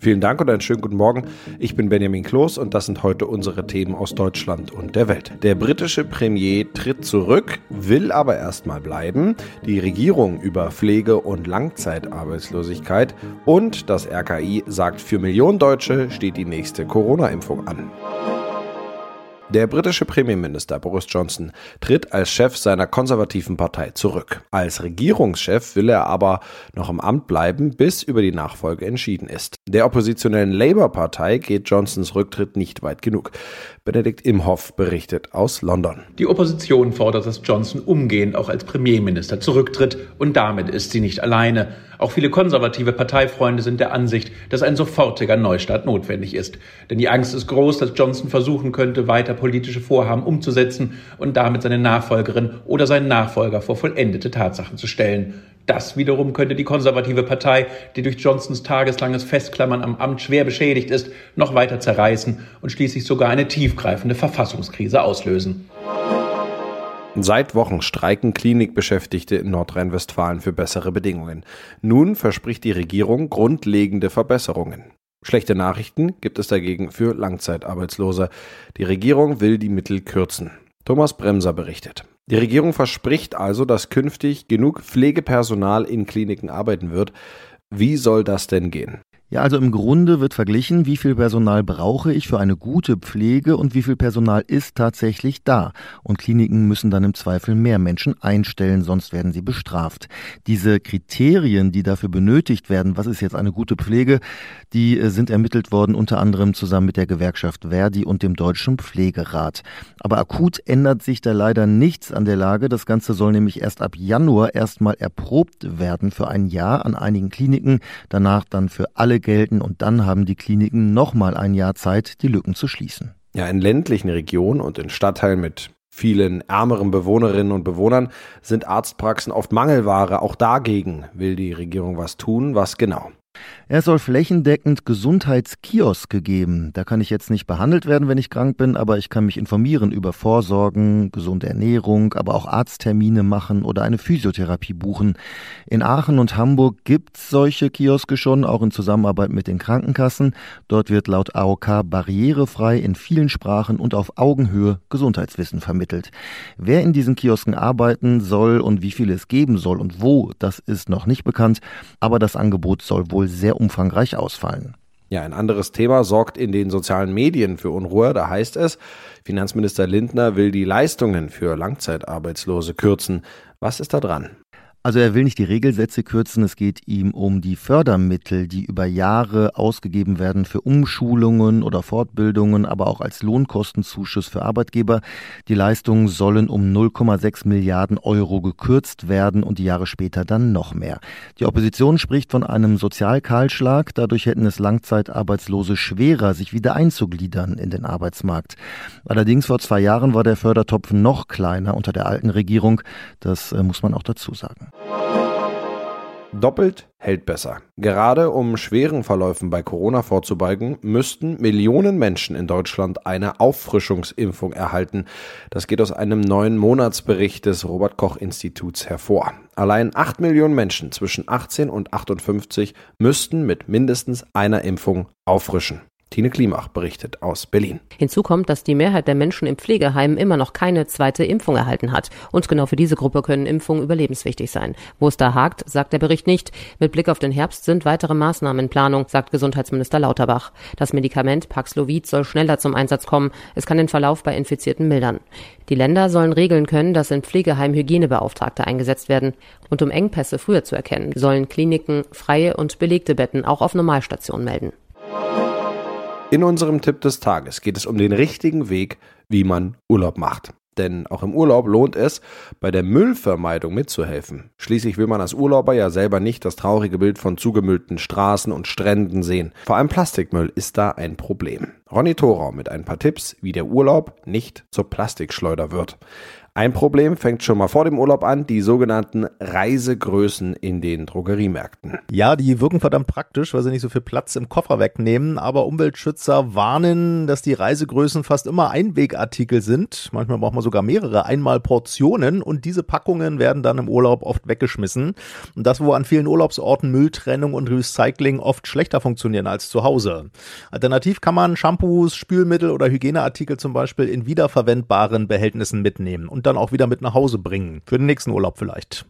Vielen Dank und einen schönen guten Morgen. Ich bin Benjamin Kloß und das sind heute unsere Themen aus Deutschland und der Welt. Der britische Premier tritt zurück, will aber erstmal bleiben. Die Regierung über Pflege- und Langzeitarbeitslosigkeit und das RKI sagt, für Millionen Deutsche steht die nächste Corona-Impfung an. Der britische Premierminister Boris Johnson tritt als Chef seiner konservativen Partei zurück. Als Regierungschef will er aber noch im Amt bleiben, bis über die Nachfolge entschieden ist. Der oppositionellen Labour-Partei geht Johnsons Rücktritt nicht weit genug. Benedikt Imhoff berichtet aus London. Die Opposition fordert, dass Johnson umgehend auch als Premierminister zurücktritt und damit ist sie nicht alleine. Auch viele konservative Parteifreunde sind der Ansicht, dass ein sofortiger Neustart notwendig ist. Denn die Angst ist groß, dass Johnson versuchen könnte, weiter politische Vorhaben umzusetzen und damit seine Nachfolgerin oder seinen Nachfolger vor vollendete Tatsachen zu stellen. Das wiederum könnte die konservative Partei, die durch Johnsons tageslanges Festklammern am Amt schwer beschädigt ist, noch weiter zerreißen und schließlich sogar eine tiefgreifende Verfassungskrise auslösen. Seit Wochen streiken Klinikbeschäftigte in Nordrhein-Westfalen für bessere Bedingungen. Nun verspricht die Regierung grundlegende Verbesserungen. Schlechte Nachrichten gibt es dagegen für Langzeitarbeitslose. Die Regierung will die Mittel kürzen. Thomas Bremser berichtet. Die Regierung verspricht also, dass künftig genug Pflegepersonal in Kliniken arbeiten wird. Wie soll das denn gehen? Ja, also im Grunde wird verglichen, wie viel Personal brauche ich für eine gute Pflege und wie viel Personal ist tatsächlich da. Und Kliniken müssen dann im Zweifel mehr Menschen einstellen, sonst werden sie bestraft. Diese Kriterien, die dafür benötigt werden, was ist jetzt eine gute Pflege, die äh, sind ermittelt worden unter anderem zusammen mit der Gewerkschaft Verdi und dem Deutschen Pflegerat. Aber akut ändert sich da leider nichts an der Lage. Das Ganze soll nämlich erst ab Januar erstmal erprobt werden für ein Jahr an einigen Kliniken, danach dann für alle gelten und dann haben die Kliniken nochmal ein Jahr Zeit, die Lücken zu schließen. Ja, in ländlichen Regionen und in Stadtteilen mit vielen ärmeren Bewohnerinnen und Bewohnern sind Arztpraxen oft Mangelware. Auch dagegen will die Regierung was tun. Was genau? Es soll flächendeckend Gesundheitskioske geben. Da kann ich jetzt nicht behandelt werden, wenn ich krank bin, aber ich kann mich informieren über Vorsorgen, gesunde Ernährung, aber auch Arzttermine machen oder eine Physiotherapie buchen. In Aachen und Hamburg gibt es solche Kioske schon, auch in Zusammenarbeit mit den Krankenkassen. Dort wird laut AOK barrierefrei in vielen Sprachen und auf Augenhöhe Gesundheitswissen vermittelt. Wer in diesen Kiosken arbeiten soll und wie viele es geben soll und wo, das ist noch nicht bekannt, aber das Angebot soll wohl sehr umfangreich ausfallen. Ja, ein anderes Thema sorgt in den sozialen Medien für Unruhe. Da heißt es, Finanzminister Lindner will die Leistungen für Langzeitarbeitslose kürzen. Was ist da dran? Also er will nicht die Regelsätze kürzen, es geht ihm um die Fördermittel, die über Jahre ausgegeben werden für Umschulungen oder Fortbildungen, aber auch als Lohnkostenzuschuss für Arbeitgeber. Die Leistungen sollen um 0,6 Milliarden Euro gekürzt werden und die Jahre später dann noch mehr. Die Opposition spricht von einem Sozialkahlschlag, dadurch hätten es Langzeitarbeitslose schwerer, sich wieder einzugliedern in den Arbeitsmarkt. Allerdings vor zwei Jahren war der Fördertopf noch kleiner unter der alten Regierung, das äh, muss man auch dazu sagen. Doppelt hält besser. Gerade um schweren Verläufen bei Corona vorzubeugen, müssten Millionen Menschen in Deutschland eine Auffrischungsimpfung erhalten. Das geht aus einem neuen Monatsbericht des Robert Koch Instituts hervor. Allein 8 Millionen Menschen zwischen 18 und 58 müssten mit mindestens einer Impfung auffrischen. Tine Klimach berichtet aus Berlin. Hinzu kommt, dass die Mehrheit der Menschen im Pflegeheim immer noch keine zweite Impfung erhalten hat. Und genau für diese Gruppe können Impfungen überlebenswichtig sein. Wo es da hakt, sagt der Bericht nicht. Mit Blick auf den Herbst sind weitere Maßnahmen in Planung, sagt Gesundheitsminister Lauterbach. Das Medikament Paxlovid soll schneller zum Einsatz kommen. Es kann den Verlauf bei Infizierten mildern. Die Länder sollen regeln können, dass in Pflegeheim Hygienebeauftragte eingesetzt werden. Und um Engpässe früher zu erkennen, sollen Kliniken freie und belegte Betten auch auf Normalstationen melden. In unserem Tipp des Tages geht es um den richtigen Weg, wie man Urlaub macht. Denn auch im Urlaub lohnt es, bei der Müllvermeidung mitzuhelfen. Schließlich will man als Urlauber ja selber nicht das traurige Bild von zugemüllten Straßen und Stränden sehen. Vor allem Plastikmüll ist da ein Problem. Ronny Thorau mit ein paar Tipps, wie der Urlaub nicht zur Plastikschleuder wird. Ein Problem fängt schon mal vor dem Urlaub an, die sogenannten Reisegrößen in den Drogeriemärkten. Ja, die wirken verdammt praktisch, weil sie nicht so viel Platz im Koffer wegnehmen, aber Umweltschützer warnen, dass die Reisegrößen fast immer Einwegartikel sind. Manchmal braucht man sogar mehrere, einmal Portionen und diese Packungen werden dann im Urlaub oft weggeschmissen. Und das, wo an vielen Urlaubsorten Mülltrennung und Recycling oft schlechter funktionieren als zu Hause. Alternativ kann man Shampoos, Spülmittel oder Hygieneartikel zum Beispiel in wiederverwendbaren Behältnissen mitnehmen und dann auch wieder mit nach Hause bringen. Für den nächsten Urlaub vielleicht.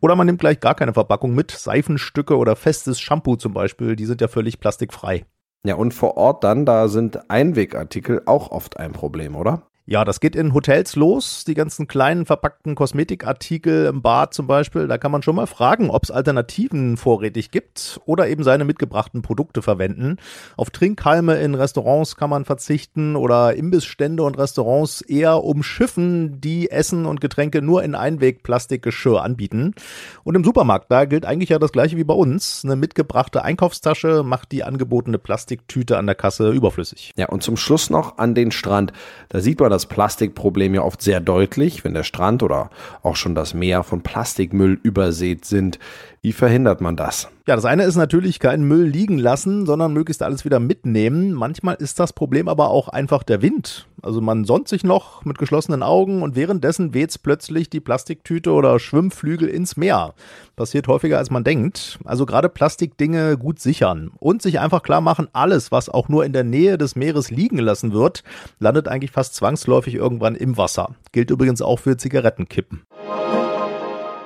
Oder man nimmt gleich gar keine Verpackung mit. Seifenstücke oder festes Shampoo zum Beispiel, die sind ja völlig plastikfrei. Ja, und vor Ort dann, da sind Einwegartikel auch oft ein Problem, oder? Ja, das geht in Hotels los, die ganzen kleinen verpackten Kosmetikartikel im Bad zum Beispiel. Da kann man schon mal fragen, ob es Alternativen vorrätig gibt oder eben seine mitgebrachten Produkte verwenden. Auf Trinkhalme in Restaurants kann man verzichten oder Imbissstände und Restaurants eher umschiffen, die Essen und Getränke nur in Einwegplastikgeschirr anbieten. Und im Supermarkt, da gilt eigentlich ja das gleiche wie bei uns. Eine mitgebrachte Einkaufstasche macht die angebotene Plastiktüte an der Kasse überflüssig. Ja, und zum Schluss noch an den Strand. Da sieht man das Plastikproblem ja oft sehr deutlich, wenn der Strand oder auch schon das Meer von Plastikmüll übersät sind. Wie verhindert man das? Ja, das eine ist natürlich keinen Müll liegen lassen, sondern möglichst alles wieder mitnehmen. Manchmal ist das Problem aber auch einfach der Wind. Also man sonnt sich noch mit geschlossenen Augen und währenddessen weht's plötzlich die Plastiktüte oder Schwimmflügel ins Meer. Passiert häufiger als man denkt. Also gerade Plastikdinge gut sichern und sich einfach klar machen, alles, was auch nur in der Nähe des Meeres liegen gelassen wird, landet eigentlich fast zwangsläufig irgendwann im Wasser. Gilt übrigens auch für Zigarettenkippen.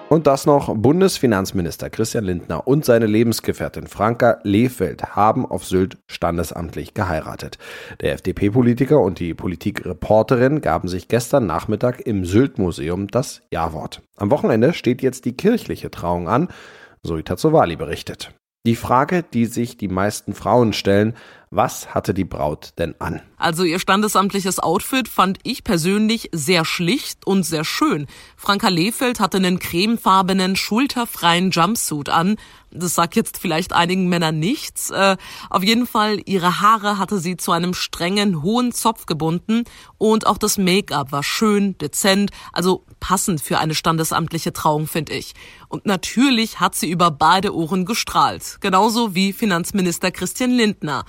Und das noch, Bundesfinanzminister Christian Lindner und seine Lebensgefährtin Franka Lehfeld haben auf Sylt standesamtlich geheiratet. Der FDP-Politiker und die Politikreporterin gaben sich gestern Nachmittag im Sylt-Museum das Ja-Wort. Am Wochenende steht jetzt die kirchliche Trauung an, so Tazovali berichtet. Die Frage, die sich die meisten Frauen stellen, was hatte die Braut denn an? Also ihr standesamtliches Outfit fand ich persönlich sehr schlicht und sehr schön. Franka Lehfeld hatte einen cremefarbenen, schulterfreien Jumpsuit an. Das sagt jetzt vielleicht einigen Männern nichts. Äh, auf jeden Fall, ihre Haare hatte sie zu einem strengen, hohen Zopf gebunden und auch das Make-up war schön, dezent, also passend für eine standesamtliche Trauung, finde ich. Und natürlich hat sie über beide Ohren gestrahlt. Genauso wie Finanzminister Christian Lindner.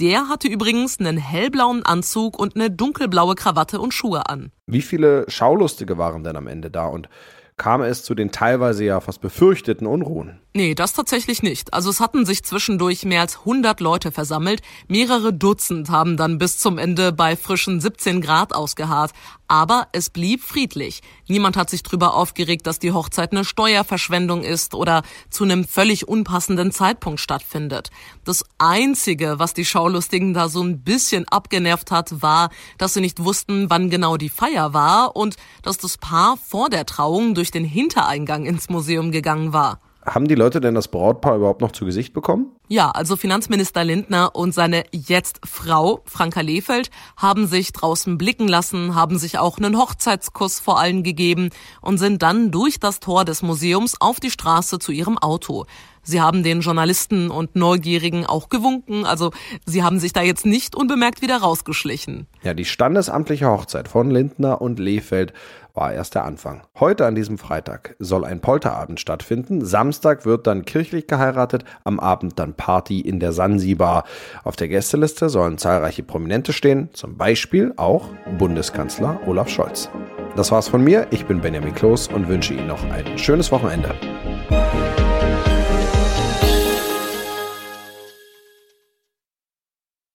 Der hatte übrigens einen hellblauen Anzug und eine dunkelblaue Krawatte und Schuhe an. Wie viele Schaulustige waren denn am Ende da und kam es zu den teilweise ja fast befürchteten Unruhen? Nee, das tatsächlich nicht. Also es hatten sich zwischendurch mehr als 100 Leute versammelt. Mehrere Dutzend haben dann bis zum Ende bei frischen 17 Grad ausgeharrt. Aber es blieb friedlich. Niemand hat sich drüber aufgeregt, dass die Hochzeit eine Steuerverschwendung ist oder zu einem völlig unpassenden Zeitpunkt stattfindet. Das Einzige, was die Schaulustigen da so ein bisschen abgenervt hat, war, dass sie nicht wussten, wann genau die Feier war und dass das Paar vor der Trauung durch den Hintereingang ins Museum gegangen war. Haben die Leute denn das Brautpaar überhaupt noch zu Gesicht bekommen? Ja, also Finanzminister Lindner und seine jetzt Frau Franka Lehfeld haben sich draußen blicken lassen, haben sich auch einen Hochzeitskuss vor allen gegeben und sind dann durch das Tor des Museums auf die Straße zu ihrem Auto. Sie haben den Journalisten und Neugierigen auch gewunken, also sie haben sich da jetzt nicht unbemerkt wieder rausgeschlichen. Ja, die standesamtliche Hochzeit von Lindner und Lehfeld war erst der Anfang. Heute an diesem Freitag soll ein Polterabend stattfinden. Samstag wird dann kirchlich geheiratet, am Abend dann Party in der Sansibar. Auf der Gästeliste sollen zahlreiche Prominente stehen, zum Beispiel auch Bundeskanzler Olaf Scholz. Das war's von mir. Ich bin Benjamin Kloß und wünsche Ihnen noch ein schönes Wochenende.